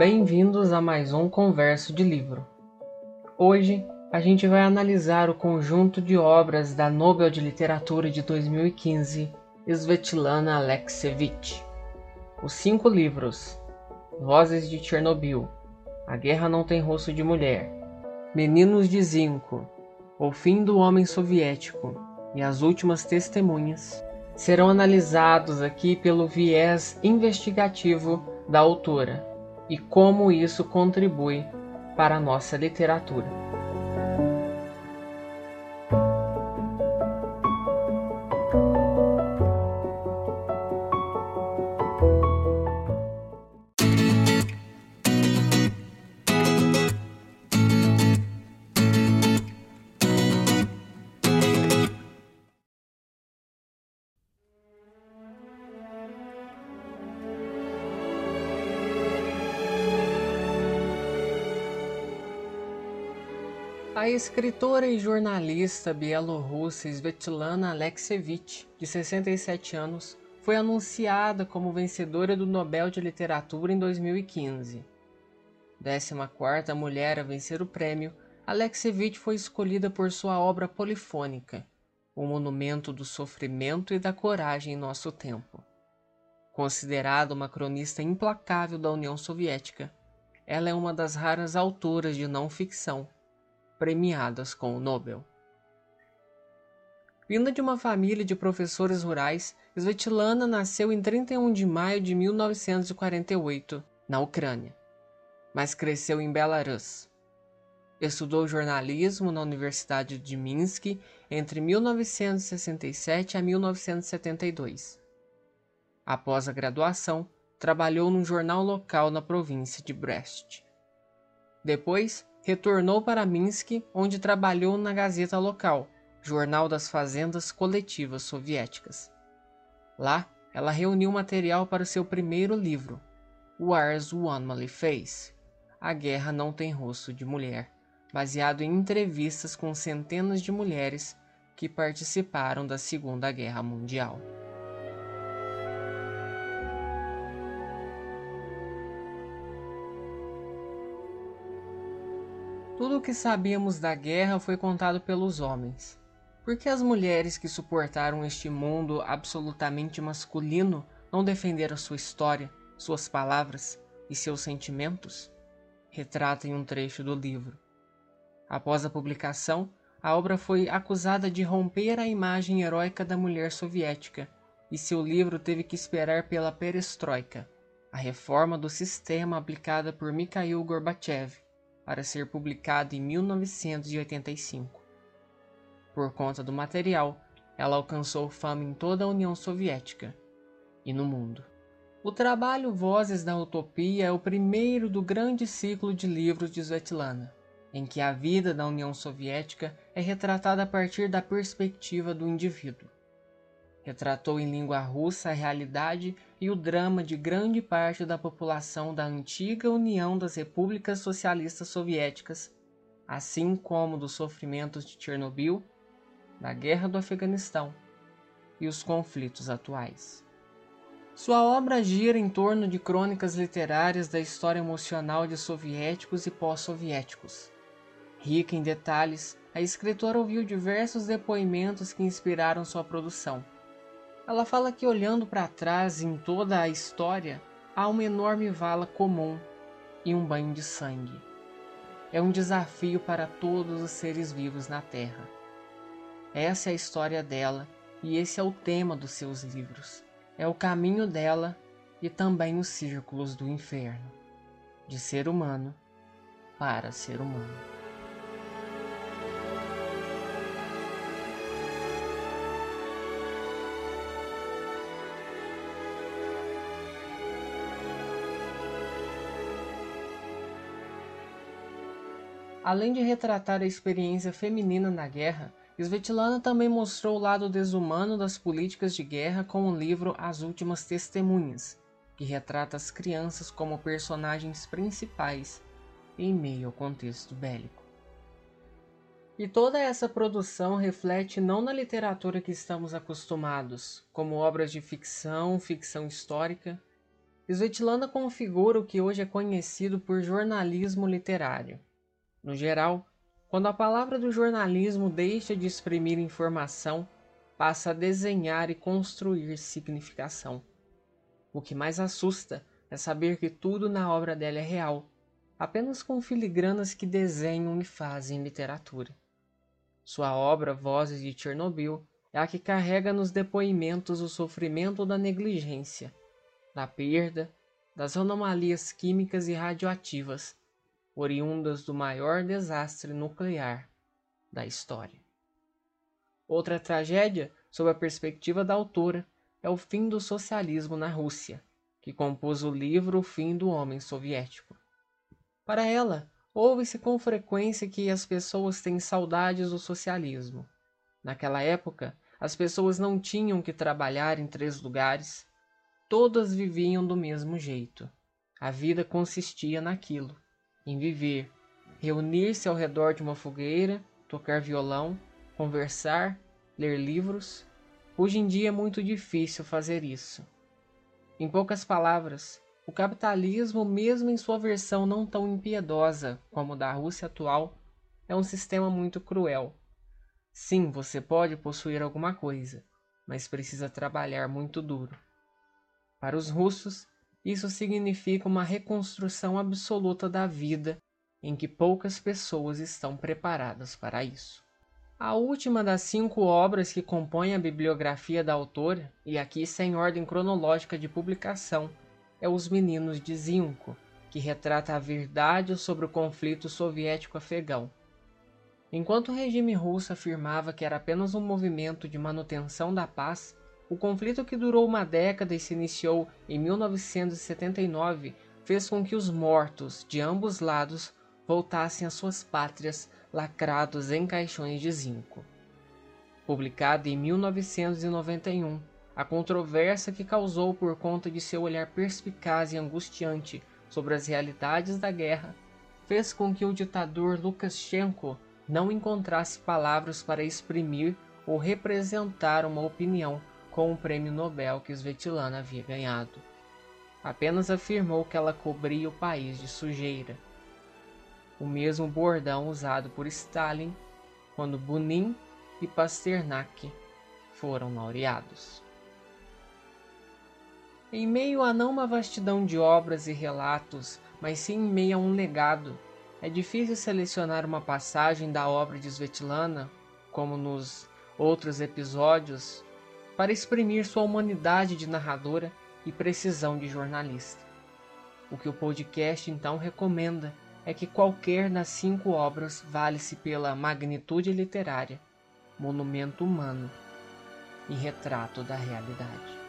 Bem-vindos a mais um Converso de Livro. Hoje a gente vai analisar o conjunto de obras da Nobel de Literatura de 2015, Svetlana Alexievich. Os cinco livros: Vozes de Chernobyl, A Guerra Não Tem Rosto de Mulher, Meninos de Zinco, O Fim do Homem Soviético e As Últimas Testemunhas serão analisados aqui pelo viés investigativo da autora e como isso contribui para a nossa literatura. A escritora e jornalista bielorrussa Svetlana Alexievich, de 67 anos, foi anunciada como vencedora do Nobel de Literatura em 2015. 14ª mulher a vencer o prêmio, Alexievich foi escolhida por sua obra polifônica, O Monumento do Sofrimento e da Coragem em Nosso Tempo. Considerada uma cronista implacável da União Soviética, ela é uma das raras autoras de não ficção premiadas com o Nobel. Vinda de uma família de professores rurais, Svetlana nasceu em 31 de maio de 1948, na Ucrânia, mas cresceu em Belarus. Estudou jornalismo na Universidade de Minsk entre 1967 a 1972. Após a graduação, trabalhou num jornal local na província de Brest. Depois, retornou para Minsk, onde trabalhou na Gazeta Local, jornal das fazendas coletivas soviéticas. Lá, ela reuniu material para seu primeiro livro, War's Womanly Face A Guerra Não Tem Rosto de Mulher, baseado em entrevistas com centenas de mulheres que participaram da Segunda Guerra Mundial. Tudo o que sabíamos da guerra foi contado pelos homens. Por que as mulheres que suportaram este mundo absolutamente masculino não defenderam sua história, suas palavras e seus sentimentos? Retrata em um trecho do livro. Após a publicação, a obra foi acusada de romper a imagem heróica da mulher soviética e seu livro teve que esperar pela perestroika, a reforma do sistema aplicada por Mikhail Gorbachev para ser publicado em 1985. Por conta do material, ela alcançou fama em toda a União Soviética e no mundo. O trabalho Vozes da Utopia é o primeiro do grande ciclo de livros de Svetlana, em que a vida da União Soviética é retratada a partir da perspectiva do indivíduo. Retratou em língua russa a realidade e o drama de grande parte da população da antiga União das Repúblicas Socialistas Soviéticas, assim como dos sofrimentos de Chernobyl, da Guerra do Afeganistão e os conflitos atuais. Sua obra gira em torno de crônicas literárias da história emocional de soviéticos e pós-soviéticos. Rica em detalhes, a escritora ouviu diversos depoimentos que inspiraram sua produção ela fala que olhando para trás em toda a história, há uma enorme vala comum e um banho de sangue. É um desafio para todos os seres vivos na Terra. Essa é a história dela e esse é o tema dos seus livros. É o caminho dela e também os círculos do inferno, de ser humano para ser humano. Além de retratar a experiência feminina na guerra, Svetlana também mostrou o lado desumano das políticas de guerra com o livro As Últimas Testemunhas, que retrata as crianças como personagens principais em meio ao contexto bélico. E toda essa produção reflete não na literatura que estamos acostumados, como obras de ficção, ficção histórica. Svetlana configura o que hoje é conhecido por jornalismo literário. No geral, quando a palavra do jornalismo deixa de exprimir informação, passa a desenhar e construir significação. O que mais assusta é saber que tudo na obra dela é real, apenas com filigranas que desenham e fazem literatura. Sua obra Vozes de Chernobyl é a que carrega nos depoimentos o sofrimento da negligência, da perda, das anomalias químicas e radioativas, oriundas do maior desastre nuclear da história. Outra tragédia, sob a perspectiva da autora, é o fim do socialismo na Rússia, que compôs o livro O Fim do Homem Soviético. Para ela, ouve-se com frequência que as pessoas têm saudades do socialismo. Naquela época, as pessoas não tinham que trabalhar em três lugares, todas viviam do mesmo jeito. A vida consistia naquilo, em viver, reunir-se ao redor de uma fogueira, tocar violão, conversar, ler livros. Hoje em dia é muito difícil fazer isso. Em poucas palavras, o capitalismo, mesmo em sua versão não tão impiedosa como o da Rússia atual, é um sistema muito cruel. Sim, você pode possuir alguma coisa, mas precisa trabalhar muito duro. Para os russos, isso significa uma reconstrução absoluta da vida em que poucas pessoas estão preparadas para isso. A última das cinco obras que compõem a bibliografia da autora, e aqui sem ordem cronológica de publicação, é Os Meninos de Zinco, que retrata a verdade sobre o conflito soviético-afegão. Enquanto o regime russo afirmava que era apenas um movimento de manutenção da paz, o conflito que durou uma década e se iniciou em 1979 fez com que os mortos de ambos lados voltassem às suas pátrias lacrados em caixões de zinco. Publicada em 1991, a controvérsia que causou por conta de seu olhar perspicaz e angustiante sobre as realidades da guerra fez com que o ditador Lukashenko não encontrasse palavras para exprimir ou representar uma opinião com o prêmio Nobel que Svetlana havia ganhado. Apenas afirmou que ela cobria o país de sujeira o mesmo bordão usado por Stalin quando Bunin e Pasternak foram laureados. Em meio a não uma vastidão de obras e relatos, mas sim em meio a um legado, é difícil selecionar uma passagem da obra de Svetlana, como nos outros episódios, para exprimir sua humanidade de narradora e precisão de jornalista. O que o podcast então recomenda é que qualquer das cinco obras vale-se pela magnitude literária, monumento humano e retrato da realidade.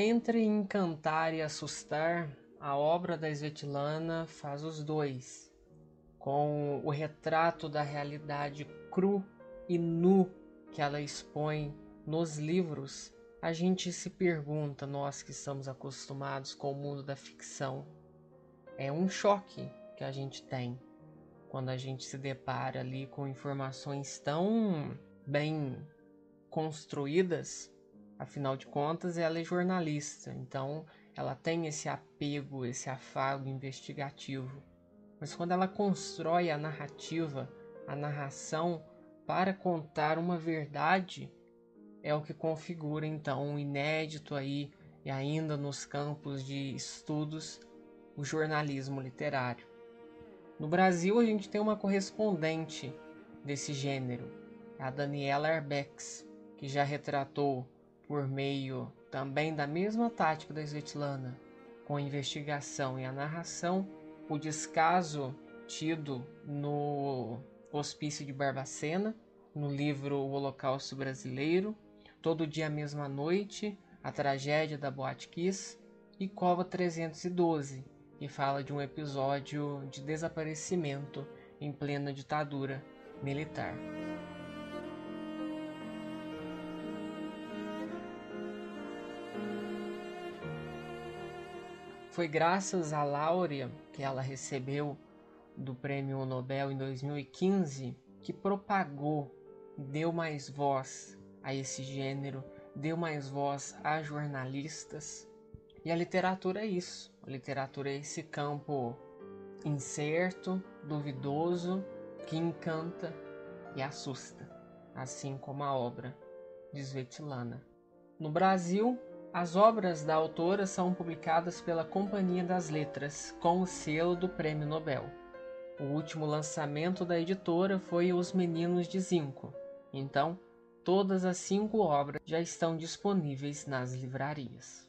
Entre encantar e assustar, a obra da Svetlana faz os dois, com o retrato da realidade cru e nu que ela expõe nos livros. A gente se pergunta, nós que estamos acostumados com o mundo da ficção, é um choque que a gente tem quando a gente se depara ali com informações tão bem construídas Afinal de contas, ela é jornalista, então ela tem esse apego, esse afago investigativo. Mas quando ela constrói a narrativa, a narração para contar uma verdade, é o que configura então um inédito aí e ainda nos campos de estudos o jornalismo literário. No Brasil a gente tem uma correspondente desse gênero, a Daniela Arbex, que já retratou por meio também da mesma tática da Svetlana, com a investigação e a narração, o descaso tido no hospício de Barbacena, no livro O Holocausto Brasileiro, Todo Dia Mesma Noite, A Tragédia da Boate Kiss e Cova 312, que fala de um episódio de desaparecimento em plena ditadura militar. Foi graças à Laurea que ela recebeu do Prêmio Nobel em 2015 que propagou, deu mais voz a esse gênero, deu mais voz a jornalistas. E a literatura é isso. A literatura é esse campo incerto, duvidoso, que encanta e assusta, assim como a obra de Svetlana. No Brasil, as obras da autora são publicadas pela Companhia das Letras, com o selo do Prêmio Nobel. O último lançamento da editora foi Os Meninos de Zinco. Então, todas as cinco obras já estão disponíveis nas livrarias.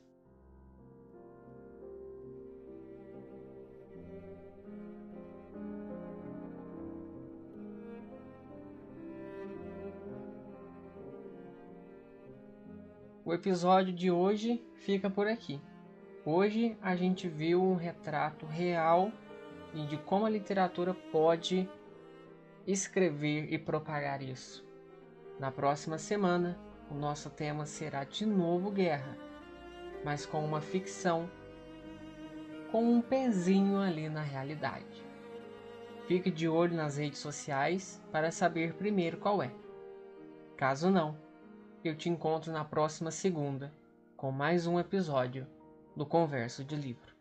O episódio de hoje fica por aqui. Hoje a gente viu um retrato real de como a literatura pode escrever e propagar isso. Na próxima semana, o nosso tema será de novo guerra, mas com uma ficção com um pezinho ali na realidade. Fique de olho nas redes sociais para saber primeiro qual é. Caso não, eu te encontro na próxima segunda com mais um episódio do Converso de Livro.